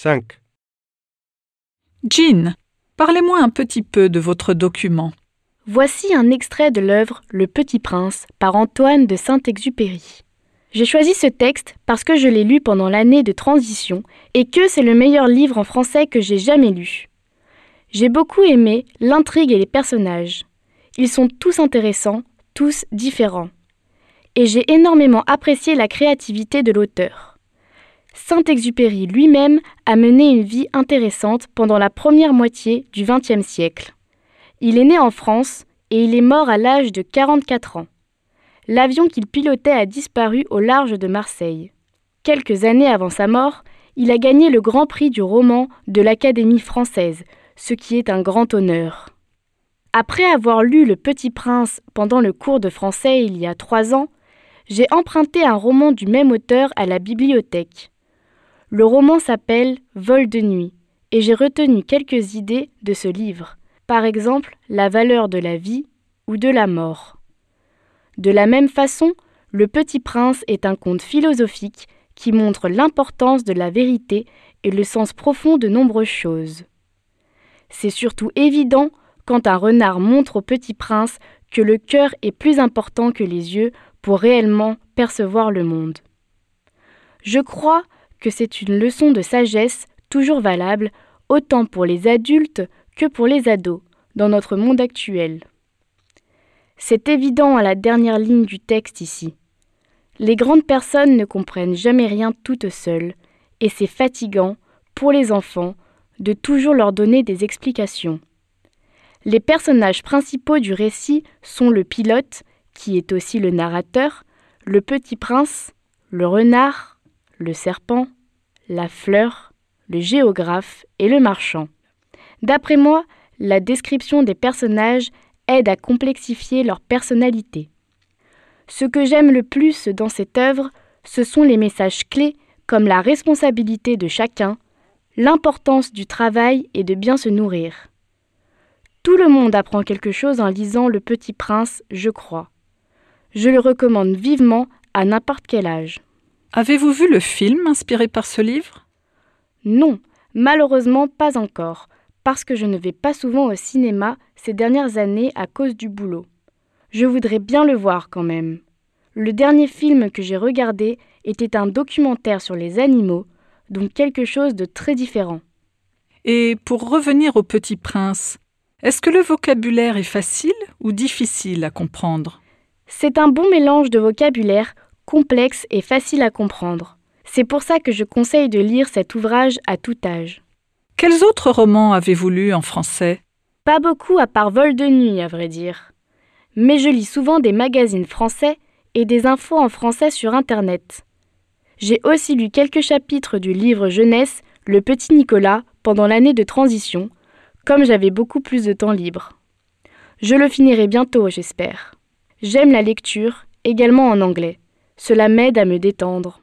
5. Jean, parlez-moi un petit peu de votre document. Voici un extrait de l'œuvre Le Petit Prince par Antoine de Saint-Exupéry. J'ai choisi ce texte parce que je l'ai lu pendant l'année de transition et que c'est le meilleur livre en français que j'ai jamais lu. J'ai beaucoup aimé l'intrigue et les personnages. Ils sont tous intéressants, tous différents. Et j'ai énormément apprécié la créativité de l'auteur. Saint-Exupéry lui-même a mené une vie intéressante pendant la première moitié du XXe siècle. Il est né en France et il est mort à l'âge de 44 ans. L'avion qu'il pilotait a disparu au large de Marseille. Quelques années avant sa mort, il a gagné le Grand Prix du roman de l'Académie française, ce qui est un grand honneur. Après avoir lu Le Petit Prince pendant le cours de français il y a trois ans, j'ai emprunté un roman du même auteur à la bibliothèque. Le roman s'appelle Vol de nuit, et j'ai retenu quelques idées de ce livre, par exemple la valeur de la vie ou de la mort. De la même façon, Le Petit Prince est un conte philosophique qui montre l'importance de la vérité et le sens profond de nombreuses choses. C'est surtout évident quand un renard montre au petit prince que le cœur est plus important que les yeux pour réellement percevoir le monde. Je crois que c'est une leçon de sagesse toujours valable autant pour les adultes que pour les ados dans notre monde actuel. C'est évident à la dernière ligne du texte ici. Les grandes personnes ne comprennent jamais rien toutes seules, et c'est fatigant, pour les enfants, de toujours leur donner des explications. Les personnages principaux du récit sont le pilote, qui est aussi le narrateur, le petit prince, le renard, le serpent, la fleur, le géographe et le marchand. D'après moi, la description des personnages aide à complexifier leur personnalité. Ce que j'aime le plus dans cette œuvre, ce sont les messages clés comme la responsabilité de chacun, l'importance du travail et de bien se nourrir. Tout le monde apprend quelque chose en lisant Le Petit Prince, je crois. Je le recommande vivement à n'importe quel âge. Avez-vous vu le film inspiré par ce livre? Non, malheureusement pas encore, parce que je ne vais pas souvent au cinéma ces dernières années à cause du boulot. Je voudrais bien le voir quand même. Le dernier film que j'ai regardé était un documentaire sur les animaux, donc quelque chose de très différent. Et pour revenir au Petit Prince, est-ce que le vocabulaire est facile ou difficile à comprendre? C'est un bon mélange de vocabulaire complexe et facile à comprendre. C'est pour ça que je conseille de lire cet ouvrage à tout âge. Quels autres romans avez-vous lus en français? Pas beaucoup à part Vol de nuit, à vrai dire. Mais je lis souvent des magazines français et des infos en français sur Internet. J'ai aussi lu quelques chapitres du livre jeunesse Le Petit Nicolas pendant l'année de transition, comme j'avais beaucoup plus de temps libre. Je le finirai bientôt, j'espère. J'aime la lecture, également en anglais. Cela m'aide à me détendre.